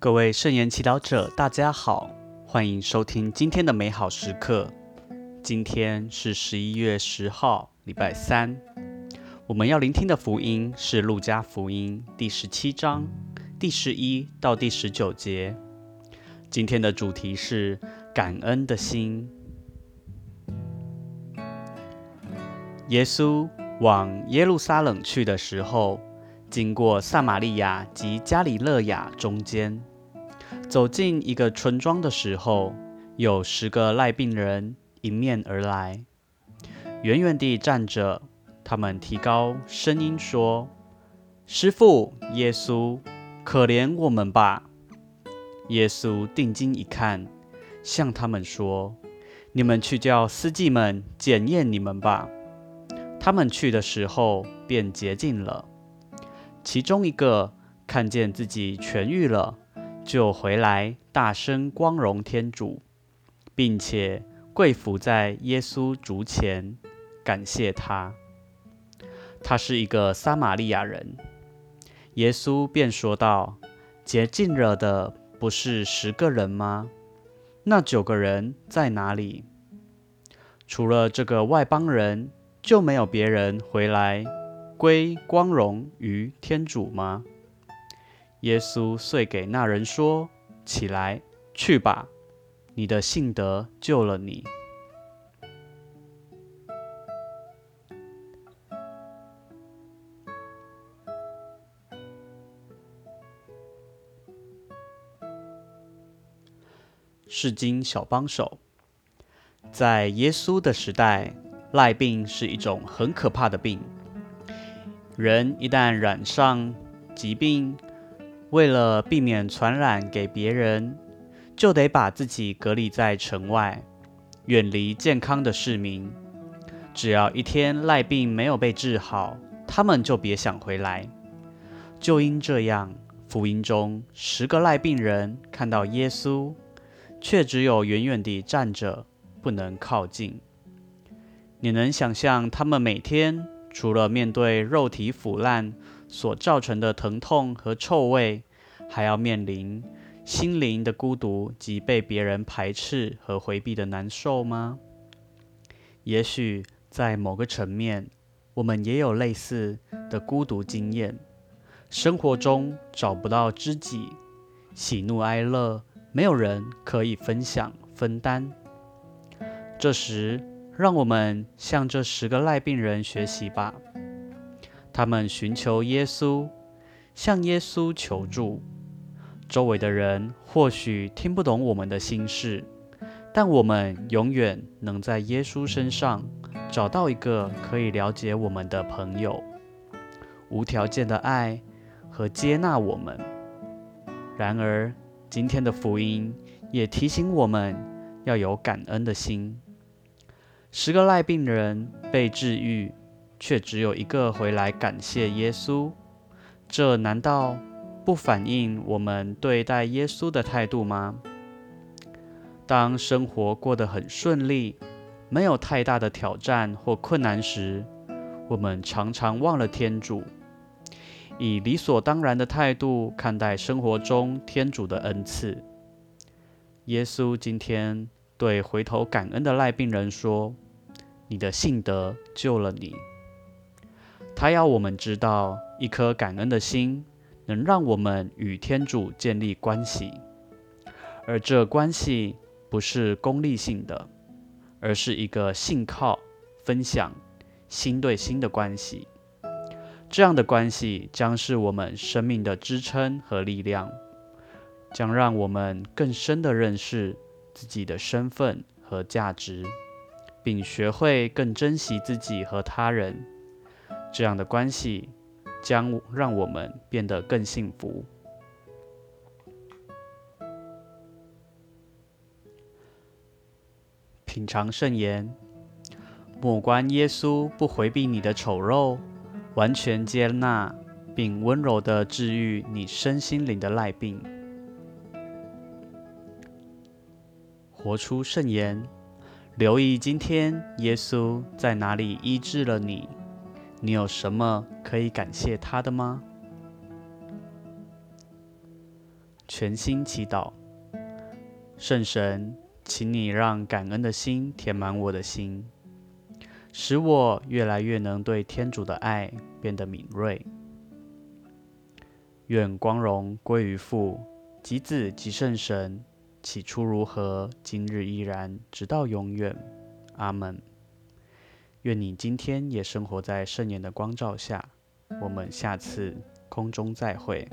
各位圣言祈祷者，大家好，欢迎收听今天的美好时刻。今天是十一月十号，礼拜三。我们要聆听的福音是《路加福音》第十七章第十一到第十九节。今天的主题是感恩的心。耶稣往耶路撒冷去的时候。经过撒玛利亚及加里勒亚中间，走进一个村庄的时候，有十个赖病人迎面而来，远远地站着。他们提高声音说：“师傅，耶稣，可怜我们吧！”耶稣定睛一看，向他们说：“你们去叫司祭们检验你们吧。”他们去的时候，便洁净了。其中一个看见自己痊愈了，就回来大声光荣天主，并且跪伏在耶稣足前，感谢他。他是一个撒玛利亚人。耶稣便说道：“洁净了的不是十个人吗？那九个人在哪里？除了这个外邦人，就没有别人回来。”归光荣于天主吗？耶稣遂给那人说：“起来，去吧，你的信德救了你。”是经小帮手，在耶稣的时代，赖病是一种很可怕的病。人一旦染上疾病，为了避免传染给别人，就得把自己隔离在城外，远离健康的市民。只要一天赖病没有被治好，他们就别想回来。就因这样，福音中十个赖病人看到耶稣，却只有远远地站着，不能靠近。你能想象他们每天？除了面对肉体腐烂所造成的疼痛和臭味，还要面临心灵的孤独及被别人排斥和回避的难受吗？也许在某个层面，我们也有类似的孤独经验。生活中找不到知己，喜怒哀乐没有人可以分享分担。这时，让我们向这十个赖病人学习吧。他们寻求耶稣，向耶稣求助。周围的人或许听不懂我们的心事，但我们永远能在耶稣身上找到一个可以了解我们的朋友，无条件的爱和接纳我们。然而，今天的福音也提醒我们要有感恩的心。十个赖病人被治愈，却只有一个回来感谢耶稣。这难道不反映我们对待耶稣的态度吗？当生活过得很顺利，没有太大的挑战或困难时，我们常常忘了天主，以理所当然的态度看待生活中天主的恩赐。耶稣今天。对回头感恩的赖病人说：“你的信德救了你。”他要我们知道，一颗感恩的心能让我们与天主建立关系，而这关系不是功利性的，而是一个信靠、分享、心对心的关系。这样的关系将是我们生命的支撑和力量，将让我们更深的认识。自己的身份和价值，并学会更珍惜自己和他人，这样的关系将让我们变得更幸福。品尝圣言，莫观耶稣不回避你的丑陋，完全接纳并温柔的治愈你身心灵的赖病。活出圣言，留意今天耶稣在哪里医治了你？你有什么可以感谢他的吗？全心祈祷，圣神，请你让感恩的心填满我的心，使我越来越能对天主的爱变得敏锐。愿光荣归于父、及子、及圣神，起初如何，今日依然，直到永远。阿门。愿你今天也生活在圣言的光照下。我们下次空中再会。